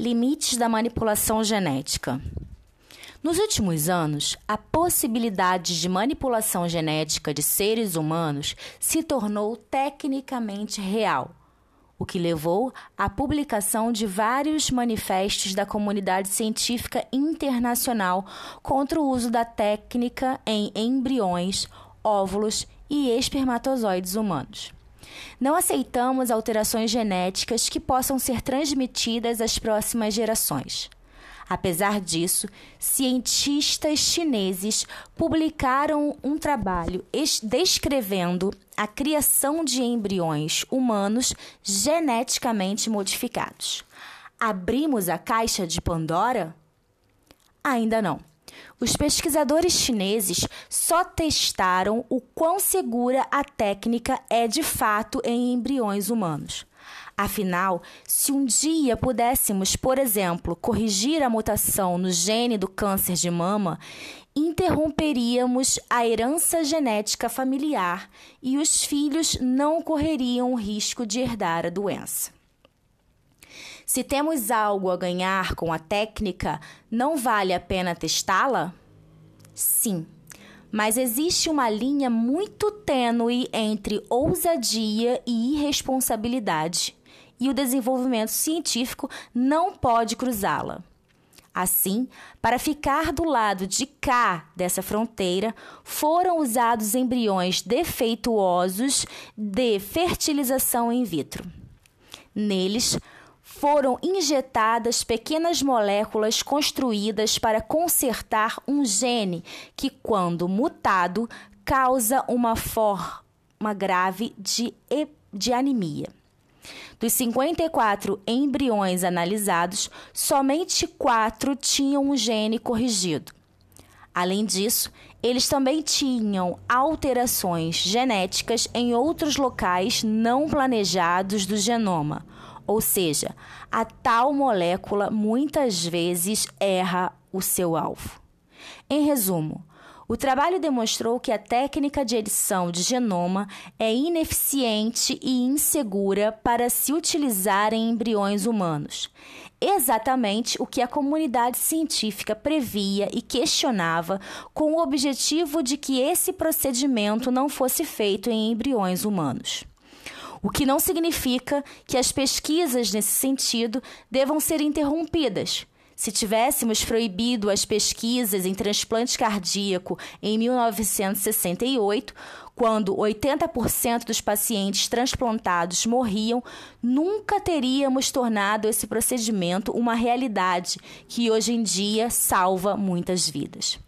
Limites da manipulação genética. Nos últimos anos, a possibilidade de manipulação genética de seres humanos se tornou tecnicamente real, o que levou à publicação de vários manifestos da comunidade científica internacional contra o uso da técnica em embriões, óvulos e espermatozoides humanos. Não aceitamos alterações genéticas que possam ser transmitidas às próximas gerações. Apesar disso, cientistas chineses publicaram um trabalho descrevendo a criação de embriões humanos geneticamente modificados. Abrimos a caixa de Pandora? Ainda não. Os pesquisadores chineses só testaram o quão segura a técnica é de fato em embriões humanos. Afinal, se um dia pudéssemos, por exemplo, corrigir a mutação no gene do câncer de mama, interromperíamos a herança genética familiar e os filhos não correriam o risco de herdar a doença. Se temos algo a ganhar com a técnica, não vale a pena testá-la? Sim, mas existe uma linha muito tênue entre ousadia e irresponsabilidade, e o desenvolvimento científico não pode cruzá-la. Assim, para ficar do lado de cá dessa fronteira, foram usados embriões defeituosos de fertilização in vitro. Neles, foram injetadas pequenas moléculas construídas para consertar um gene que, quando mutado, causa uma forma grave de, de anemia. Dos 54 embriões analisados, somente quatro tinham um gene corrigido. Além disso, eles também tinham alterações genéticas em outros locais não planejados do genoma ou seja, a tal molécula muitas vezes erra o seu alvo. Em resumo, o trabalho demonstrou que a técnica de edição de genoma é ineficiente e insegura para se utilizar em embriões humanos. Exatamente o que a comunidade científica previa e questionava, com o objetivo de que esse procedimento não fosse feito em embriões humanos o que não significa que as pesquisas nesse sentido devam ser interrompidas. Se tivéssemos proibido as pesquisas em transplante cardíaco em 1968, quando 80% dos pacientes transplantados morriam, nunca teríamos tornado esse procedimento uma realidade que hoje em dia salva muitas vidas.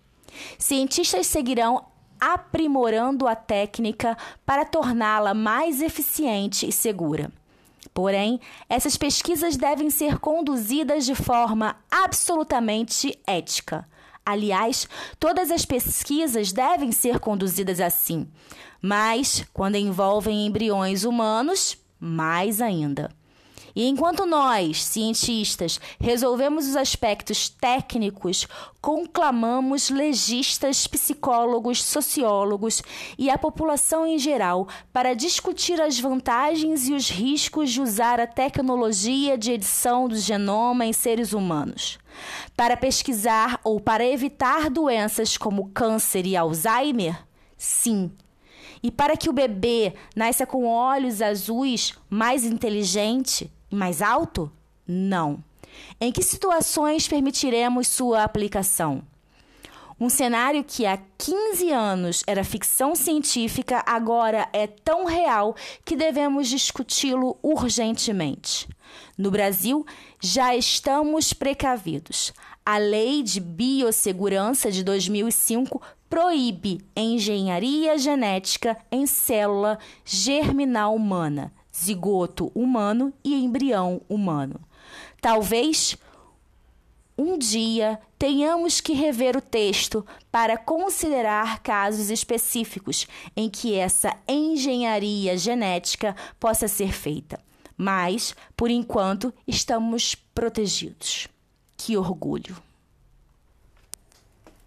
Cientistas seguirão aprimorando a técnica para torná-la mais eficiente e segura. Porém, essas pesquisas devem ser conduzidas de forma absolutamente ética. Aliás, todas as pesquisas devem ser conduzidas assim, mas quando envolvem embriões humanos, mais ainda. E enquanto nós, cientistas, resolvemos os aspectos técnicos, conclamamos legistas, psicólogos, sociólogos e a população em geral para discutir as vantagens e os riscos de usar a tecnologia de edição do genoma em seres humanos. Para pesquisar ou para evitar doenças como câncer e Alzheimer? Sim, e para que o bebê nasça com olhos azuis, mais inteligente, mais alto? Não. Em que situações permitiremos sua aplicação? Um cenário que há 15 anos era ficção científica agora é tão real que devemos discuti-lo urgentemente. No Brasil, já estamos precavidos. A Lei de Biossegurança de 2005 proíbe engenharia genética em célula germinal humana zigoto humano e embrião humano. Talvez um dia tenhamos que rever o texto para considerar casos específicos em que essa engenharia genética possa ser feita. Mas, por enquanto, estamos protegidos. Que orgulho!